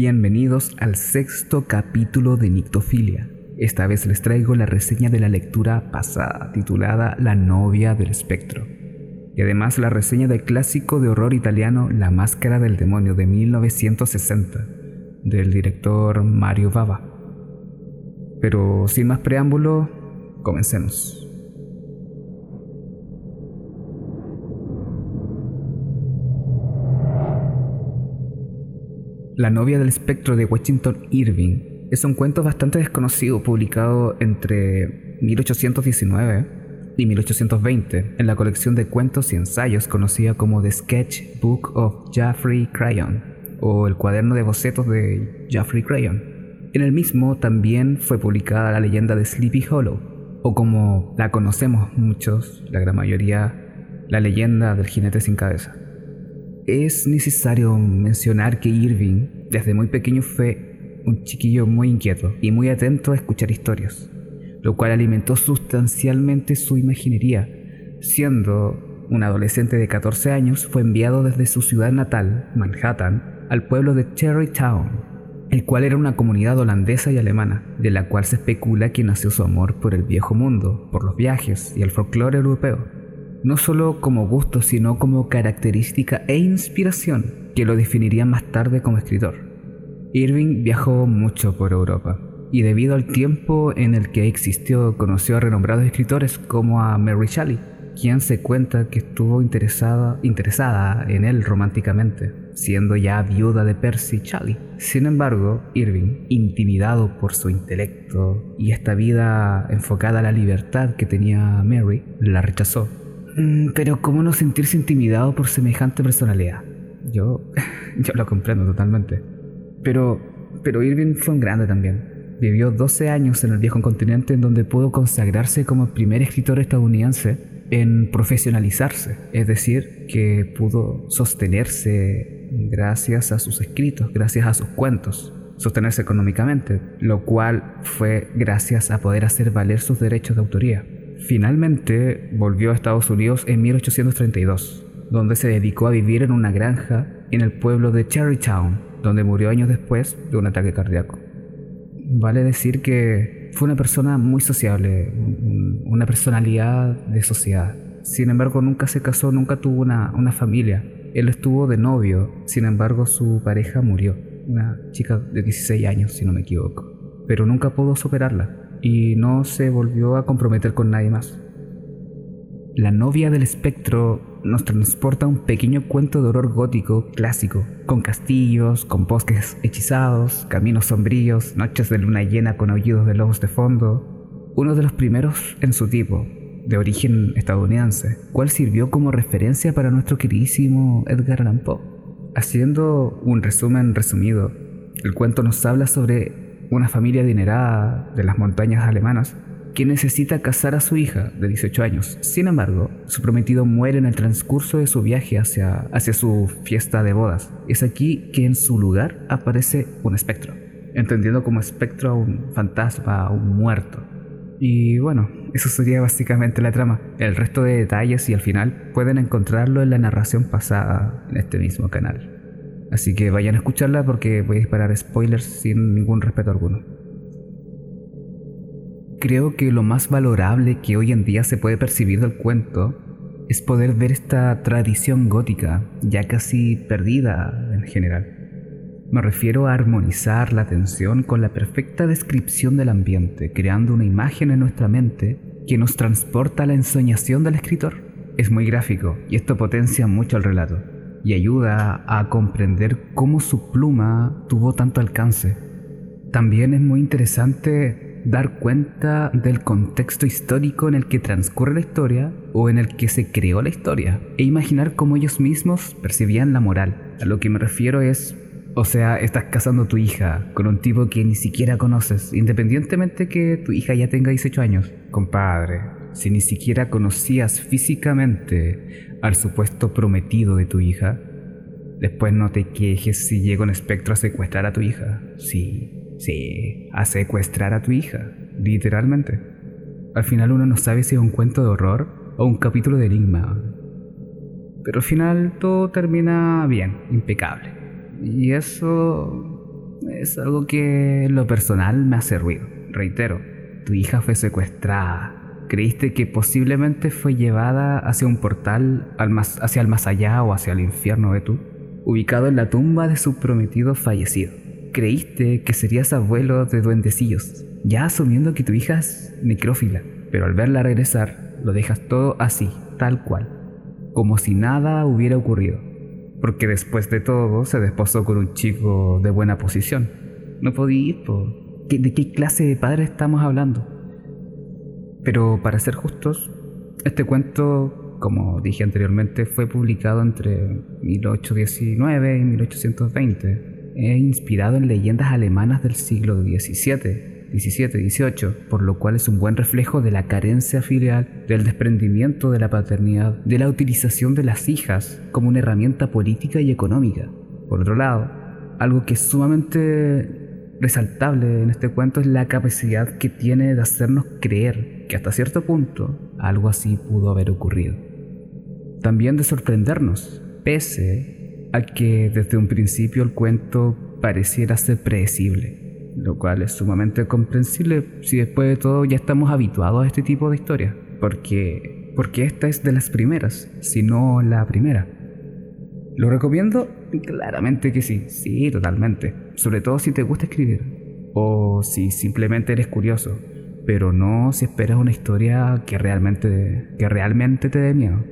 Bienvenidos al sexto capítulo de Nictofilia. Esta vez les traigo la reseña de la lectura pasada, titulada La novia del espectro. Y además la reseña del clásico de horror italiano La máscara del demonio de 1960, del director Mario Bava. Pero sin más preámbulo, comencemos. La novia del espectro de Washington Irving es un cuento bastante desconocido publicado entre 1819 y 1820 en la colección de cuentos y ensayos conocida como The Sketch Book of Geoffrey Crayon o el cuaderno de bocetos de Geoffrey Crayon. En el mismo también fue publicada la leyenda de Sleepy Hollow, o como la conocemos muchos, la gran mayoría, la leyenda del jinete sin cabeza. Es necesario mencionar que Irving desde muy pequeño fue un chiquillo muy inquieto y muy atento a escuchar historias, lo cual alimentó sustancialmente su imaginería. Siendo un adolescente de 14 años, fue enviado desde su ciudad natal, Manhattan, al pueblo de Town, el cual era una comunidad holandesa y alemana, de la cual se especula que nació su amor por el viejo mundo, por los viajes y el folclore europeo no solo como gusto, sino como característica e inspiración que lo definiría más tarde como escritor. Irving viajó mucho por Europa y debido al tiempo en el que existió conoció a renombrados escritores como a Mary Shelley, quien se cuenta que estuvo interesada, interesada en él románticamente, siendo ya viuda de Percy Shelley. Sin embargo, Irving, intimidado por su intelecto y esta vida enfocada a la libertad que tenía Mary, la rechazó Mm, pero ¿cómo no sentirse intimidado por semejante personalidad? Yo, yo lo comprendo totalmente. Pero, pero Irving fue un grande también. Vivió 12 años en el viejo continente en donde pudo consagrarse como primer escritor estadounidense en profesionalizarse, es decir, que pudo sostenerse gracias a sus escritos, gracias a sus cuentos, sostenerse económicamente, lo cual fue gracias a poder hacer valer sus derechos de autoría. Finalmente volvió a Estados Unidos en 1832, donde se dedicó a vivir en una granja en el pueblo de Cherrytown, donde murió años después de un ataque cardíaco. Vale decir que fue una persona muy sociable, una personalidad de sociedad. Sin embargo, nunca se casó, nunca tuvo una, una familia. Él estuvo de novio, sin embargo, su pareja murió, una chica de 16 años, si no me equivoco. Pero nunca pudo superarla y no se volvió a comprometer con nadie más. La novia del espectro nos transporta a un pequeño cuento de horror gótico clásico, con castillos, con bosques hechizados, caminos sombríos, noches de luna llena con aullidos de lobos de fondo, uno de los primeros en su tipo, de origen estadounidense, cual sirvió como referencia para nuestro queridísimo Edgar Allan Poe. Haciendo un resumen resumido, el cuento nos habla sobre una familia adinerada de las montañas alemanas, que necesita casar a su hija de 18 años. Sin embargo, su prometido muere en el transcurso de su viaje hacia, hacia su fiesta de bodas. Es aquí que en su lugar aparece un espectro, entendiendo como espectro a un fantasma, a un muerto. Y bueno, eso sería básicamente la trama. El resto de detalles y al final pueden encontrarlo en la narración pasada en este mismo canal. Así que vayan a escucharla porque voy a disparar spoilers sin ningún respeto alguno. Creo que lo más valorable que hoy en día se puede percibir del cuento es poder ver esta tradición gótica ya casi perdida en general. Me refiero a armonizar la atención con la perfecta descripción del ambiente, creando una imagen en nuestra mente que nos transporta a la ensoñación del escritor. Es muy gráfico y esto potencia mucho el relato y ayuda a comprender cómo su pluma tuvo tanto alcance. También es muy interesante dar cuenta del contexto histórico en el que transcurre la historia o en el que se creó la historia e imaginar cómo ellos mismos percibían la moral. A lo que me refiero es, o sea, estás casando a tu hija con un tipo que ni siquiera conoces, independientemente que tu hija ya tenga 18 años. Compadre, si ni siquiera conocías físicamente al supuesto prometido de tu hija, después no te quejes si llega un espectro a secuestrar a tu hija. Sí, sí, a secuestrar a tu hija, literalmente. Al final uno no sabe si es un cuento de horror o un capítulo de enigma. Pero al final todo termina bien, impecable. Y eso es algo que en lo personal me hace ruido. Reitero, tu hija fue secuestrada. Creíste que posiblemente fue llevada hacia un portal hacia el más allá o hacia el infierno de tú, ubicado en la tumba de su prometido fallecido. Creíste que serías abuelo de duendecillos, ya asumiendo que tu hija es necrófila, pero al verla regresar, lo dejas todo así, tal cual, como si nada hubiera ocurrido, porque después de todo se desposó con un chico de buena posición. No podía ir, ¿de qué clase de padre estamos hablando? Pero para ser justos, este cuento, como dije anteriormente, fue publicado entre 1819 y 1820. Inspirado en leyendas alemanas del siglo XVII 17, 18, por lo cual es un buen reflejo de la carencia filial, del desprendimiento de la paternidad, de la utilización de las hijas como una herramienta política y económica. Por otro lado, algo que es sumamente resaltable en este cuento es la capacidad que tiene de hacernos creer que hasta cierto punto algo así pudo haber ocurrido. También de sorprendernos, pese a que desde un principio el cuento pareciera ser predecible lo cual es sumamente comprensible si después de todo ya estamos habituados a este tipo de historias, porque, porque esta es de las primeras, si no la primera. ¿Lo recomiendo? Claramente que sí, sí, totalmente. Sobre todo si te gusta escribir, o si simplemente eres curioso, pero no si esperas una historia que realmente, que realmente te dé miedo.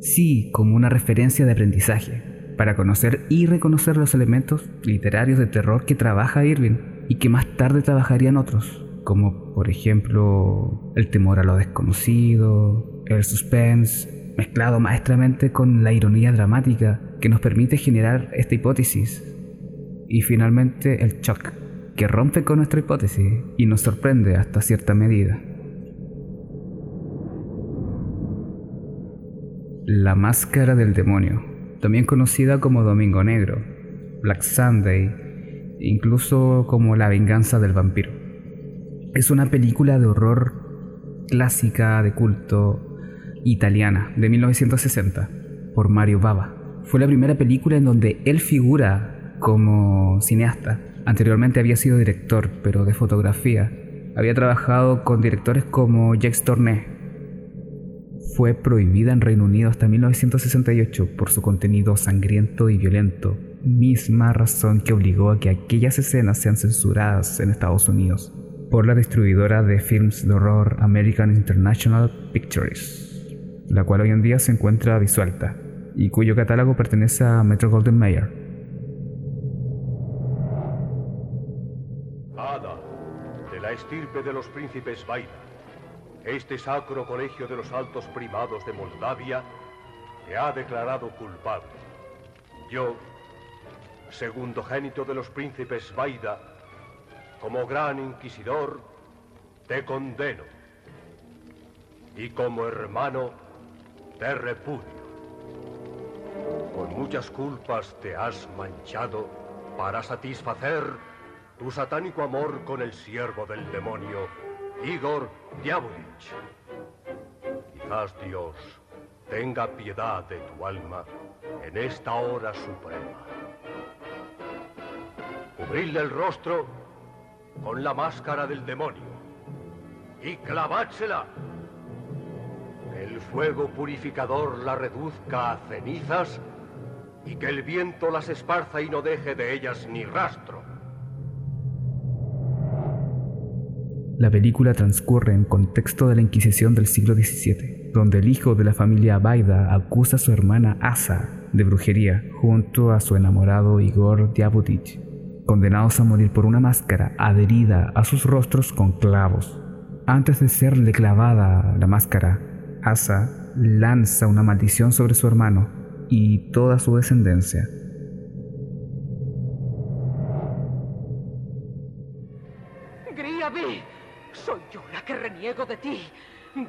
Sí, como una referencia de aprendizaje, para conocer y reconocer los elementos literarios de terror que trabaja Irving y que más tarde trabajarían otros, como por ejemplo el temor a lo desconocido, el suspense, mezclado maestramente con la ironía dramática que nos permite generar esta hipótesis, y finalmente el shock, que rompe con nuestra hipótesis y nos sorprende hasta cierta medida. La máscara del demonio, también conocida como Domingo Negro, Black Sunday, incluso como La venganza del vampiro. Es una película de horror clásica de culto italiana de 1960 por Mario Bava. Fue la primera película en donde él figura como cineasta. Anteriormente había sido director, pero de fotografía. Había trabajado con directores como Jacques. Fue prohibida en Reino Unido hasta 1968 por su contenido sangriento y violento, misma razón que obligó a que aquellas escenas sean censuradas en Estados Unidos por la distribuidora de films de horror American International Pictures, la cual hoy en día se encuentra disuelta y cuyo catálogo pertenece a Metro Golden Mayer. Ada, de la estirpe de los príncipes Vaida, este sacro colegio de los altos primados de Moldavia te ha declarado culpable. Yo, segundo génito de los príncipes Vaida, como gran inquisidor, te condeno. Y como hermano, te repudio. Con muchas culpas te has manchado para satisfacer tu satánico amor con el siervo del demonio, Igor Diabolich. Quizás Dios tenga piedad de tu alma en esta hora suprema cubridle el rostro con la máscara del demonio y clavádsela. Que el fuego purificador la reduzca a cenizas y que el viento las esparza y no deje de ellas ni rastro. La película transcurre en contexto de la Inquisición del siglo XVII, donde el hijo de la familia Baida acusa a su hermana Asa de brujería junto a su enamorado Igor Diabudich condenados a morir por una máscara adherida a sus rostros con clavos. Antes de serle clavada la máscara, Asa lanza una maldición sobre su hermano y toda su descendencia. De ti,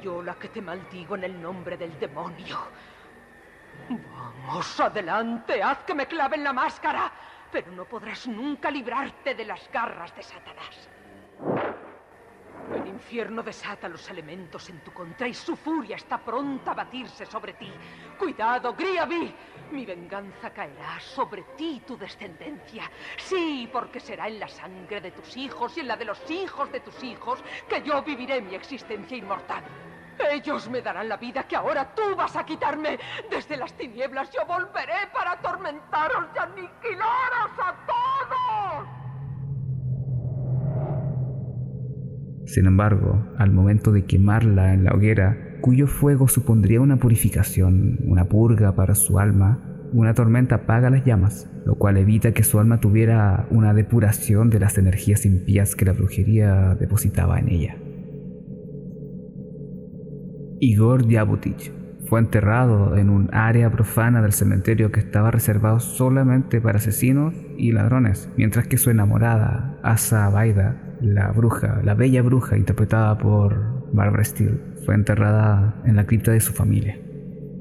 yo la que te maldigo en el nombre del demonio. Vamos, adelante, haz que me claven la máscara pero no podrás nunca librarte de las garras de Satanás. El infierno desata los elementos en tu contra y su furia está pronta a batirse sobre ti. Cuidado, Griavi. Mi venganza caerá sobre ti tu descendencia. Sí, porque será en la sangre de tus hijos y en la de los hijos de tus hijos que yo viviré mi existencia inmortal. Ellos me darán la vida que ahora tú vas a quitarme. Desde las tinieblas yo volveré para atormentaros y aniquilaros a todos. Sin embargo, al momento de quemarla en la hoguera, cuyo fuego supondría una purificación, una purga para su alma, una tormenta apaga las llamas, lo cual evita que su alma tuviera una depuración de las energías impías que la brujería depositaba en ella. Igor Diabutich fue enterrado en un área profana del cementerio que estaba reservado solamente para asesinos y ladrones, mientras que su enamorada, Asa Baida, la bruja, la bella bruja interpretada por Barbara Steele, fue enterrada en la cripta de su familia.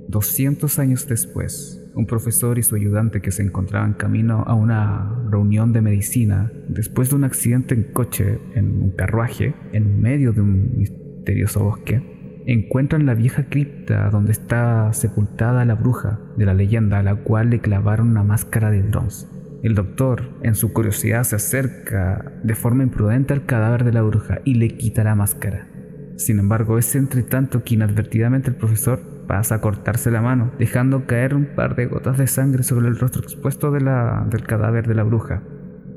200 años después, un profesor y su ayudante que se encontraban camino a una reunión de medicina, después de un accidente en coche en un carruaje en medio de un misterioso bosque, encuentran la vieja cripta donde está sepultada la bruja de la leyenda a la cual le clavaron una máscara de bronce. El doctor, en su curiosidad, se acerca de forma imprudente al cadáver de la bruja y le quita la máscara. Sin embargo, es entre tanto que inadvertidamente el profesor pasa a cortarse la mano, dejando caer un par de gotas de sangre sobre el rostro expuesto del cadáver de la bruja,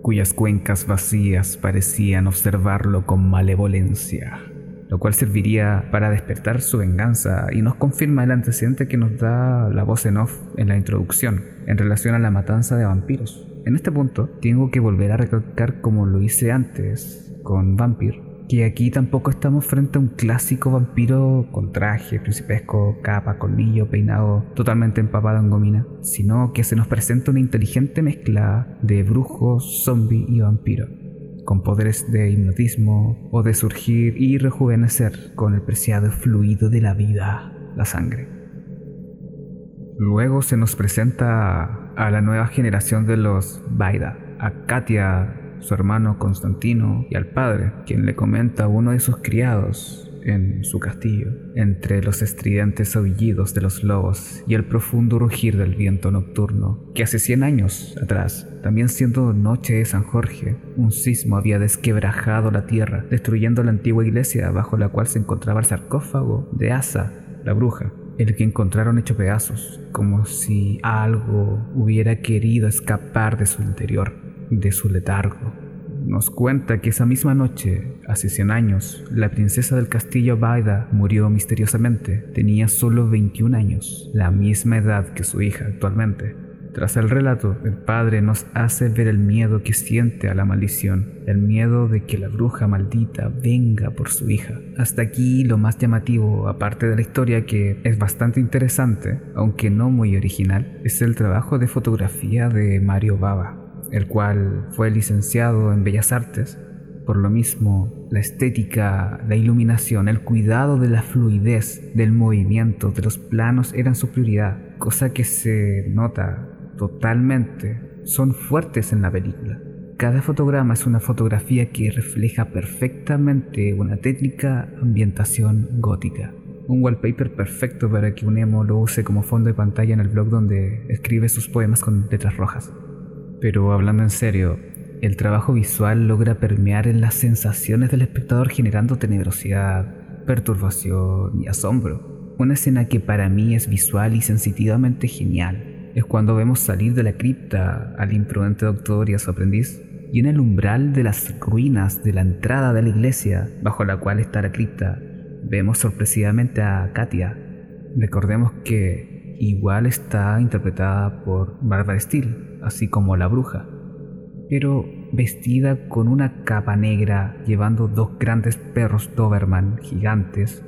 cuyas cuencas vacías parecían observarlo con malevolencia lo cual serviría para despertar su venganza y nos confirma el antecedente que nos da la voz en off en la introducción en relación a la matanza de vampiros. En este punto tengo que volver a recalcar como lo hice antes con Vampir, que aquí tampoco estamos frente a un clásico vampiro con traje, principesco, capa, colmillo, peinado, totalmente empapado en gomina, sino que se nos presenta una inteligente mezcla de brujo, zombie y vampiro con poderes de hipnotismo o de surgir y rejuvenecer con el preciado fluido de la vida, la sangre. Luego se nos presenta a la nueva generación de los Vaida, a Katia, su hermano Constantino y al padre, quien le comenta a uno de sus criados en su castillo, entre los estridentes aullidos de los lobos y el profundo rugir del viento nocturno, que hace cien años atrás, también siendo noche de San Jorge, un sismo había desquebrajado la tierra, destruyendo la antigua iglesia bajo la cual se encontraba el sarcófago de Asa, la bruja, el que encontraron hecho pedazos, como si algo hubiera querido escapar de su interior, de su letargo nos cuenta que esa misma noche, hace 100 años, la princesa del castillo Baida murió misteriosamente. Tenía solo 21 años, la misma edad que su hija actualmente. Tras el relato, el padre nos hace ver el miedo que siente a la maldición, el miedo de que la bruja maldita venga por su hija. Hasta aquí lo más llamativo, aparte de la historia que es bastante interesante, aunque no muy original, es el trabajo de fotografía de Mario Baba el cual fue licenciado en Bellas Artes. Por lo mismo, la estética, la iluminación, el cuidado de la fluidez del movimiento de los planos eran su prioridad, cosa que se nota totalmente, son fuertes en la película. Cada fotograma es una fotografía que refleja perfectamente una técnica ambientación gótica. Un wallpaper perfecto para que un emo lo use como fondo de pantalla en el blog donde escribe sus poemas con letras rojas. Pero hablando en serio, el trabajo visual logra permear en las sensaciones del espectador generando tenebrosidad, perturbación y asombro. Una escena que para mí es visual y sensitivamente genial es cuando vemos salir de la cripta al imprudente doctor y a su aprendiz y en el umbral de las ruinas de la entrada de la iglesia bajo la cual está la cripta vemos sorpresivamente a Katia. Recordemos que igual está interpretada por Barbara Steele, así como la bruja, pero vestida con una capa negra, llevando dos grandes perros Doberman gigantes,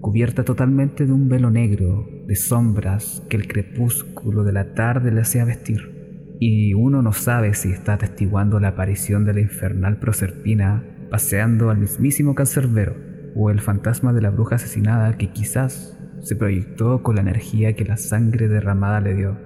cubierta totalmente de un velo negro de sombras que el crepúsculo de la tarde le hacía vestir. Y uno no sabe si está atestiguando la aparición de la infernal Proserpina paseando al mismísimo cancerbero o el fantasma de la bruja asesinada que quizás se proyectó con la energía que la sangre derramada le dio.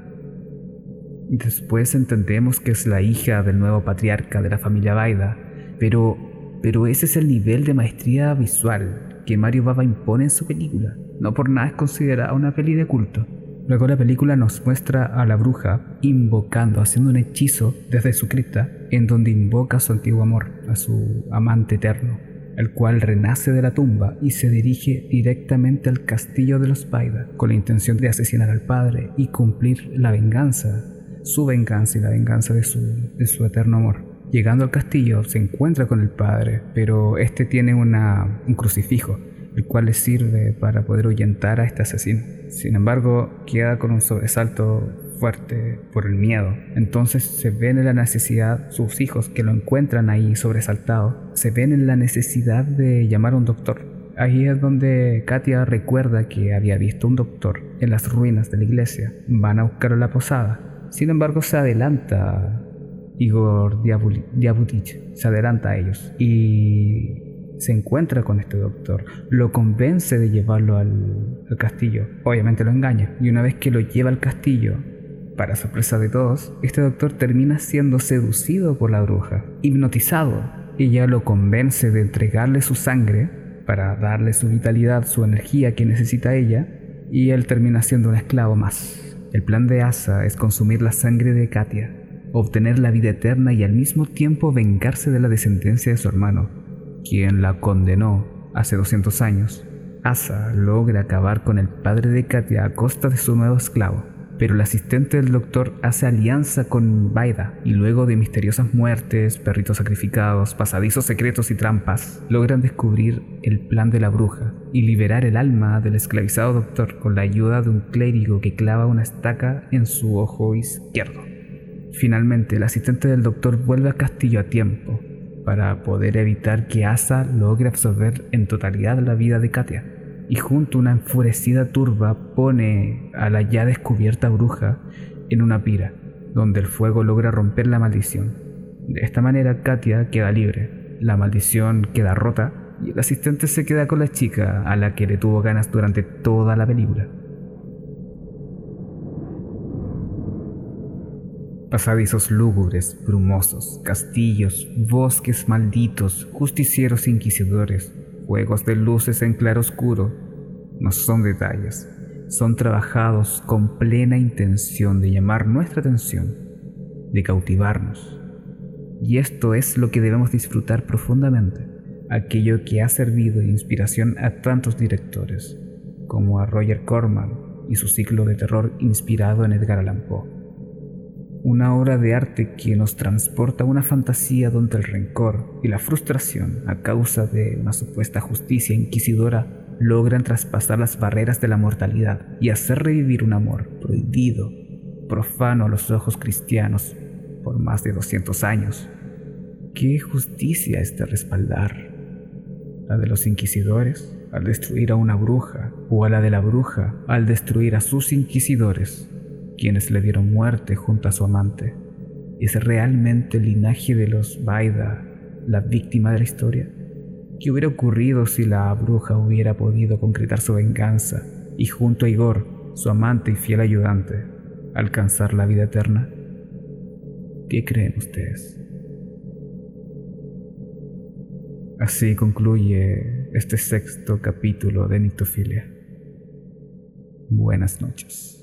Después entendemos que es la hija del nuevo patriarca de la familia Baida, pero pero ese es el nivel de maestría visual que Mario Baba impone en su película. No por nada es considerada una peli de culto. Luego la película nos muestra a la bruja invocando, haciendo un hechizo desde su cripta, en donde invoca a su antiguo amor, a su amante eterno, el cual renace de la tumba y se dirige directamente al castillo de los Paida, con la intención de asesinar al padre y cumplir la venganza, su venganza y la venganza de su, de su eterno amor. Llegando al castillo se encuentra con el padre, pero este tiene una, un crucifijo el cual le sirve para poder ahuyentar a este asesino. Sin embargo, queda con un sobresalto fuerte por el miedo. Entonces se ven en la necesidad, sus hijos que lo encuentran ahí sobresaltado, se ven en la necesidad de llamar a un doctor. Ahí es donde Katia recuerda que había visto un doctor en las ruinas de la iglesia. Van a buscarlo a la posada. Sin embargo, se adelanta Igor Diabutich, se adelanta a ellos y se encuentra con este doctor, lo convence de llevarlo al, castillo. Obviamente lo engaña, y una vez que lo lleva al castillo, para sorpresa de todos, este doctor termina siendo seducido por la bruja, hipnotizado. Ella lo convence de entregarle su sangre para darle su vitalidad, su energía que necesita ella, y él termina siendo un esclavo más. El plan de Asa es consumir la sangre de Katia, obtener la vida eterna y al mismo tiempo vengarse de la descendencia de su hermano, quien la condenó hace 200 años, Asa logra acabar con el padre de Katia a costa de su nuevo esclavo, pero el asistente del doctor hace alianza con Vaida y luego de misteriosas muertes, perritos sacrificados, pasadizos secretos y trampas, logran descubrir el plan de la bruja y liberar el alma del esclavizado doctor con la ayuda de un clérigo que clava una estaca en su ojo izquierdo. Finalmente, el asistente del doctor vuelve al castillo a tiempo para poder evitar que Asa logre absorber en totalidad la vida de Katia. Y junto a una enfurecida turba pone a la ya descubierta bruja en una pira, donde el fuego logra romper la maldición. De esta manera Katia queda libre, la maldición queda rota y el asistente se queda con la chica a la que le tuvo ganas durante toda la película. Pasadizos lúgubres, brumosos, castillos, bosques malditos, justicieros inquisidores, juegos de luces en claroscuro, no son detalles, son trabajados con plena intención de llamar nuestra atención, de cautivarnos. Y esto es lo que debemos disfrutar profundamente, aquello que ha servido de inspiración a tantos directores, como a Roger Corman y su ciclo de terror inspirado en Edgar Allan Poe una obra de arte que nos transporta a una fantasía donde el rencor y la frustración a causa de una supuesta justicia inquisidora logran traspasar las barreras de la mortalidad y hacer revivir un amor prohibido, profano a los ojos cristianos por más de 200 años. ¿Qué justicia es de respaldar? ¿La de los inquisidores al destruir a una bruja o a la de la bruja al destruir a sus inquisidores? Quienes le dieron muerte junto a su amante. ¿Es realmente el linaje de los Vaida la víctima de la historia? ¿Qué hubiera ocurrido si la bruja hubiera podido concretar su venganza y junto a Igor, su amante y fiel ayudante, alcanzar la vida eterna? ¿Qué creen ustedes? Así concluye este sexto capítulo de Nictofilia. Buenas noches.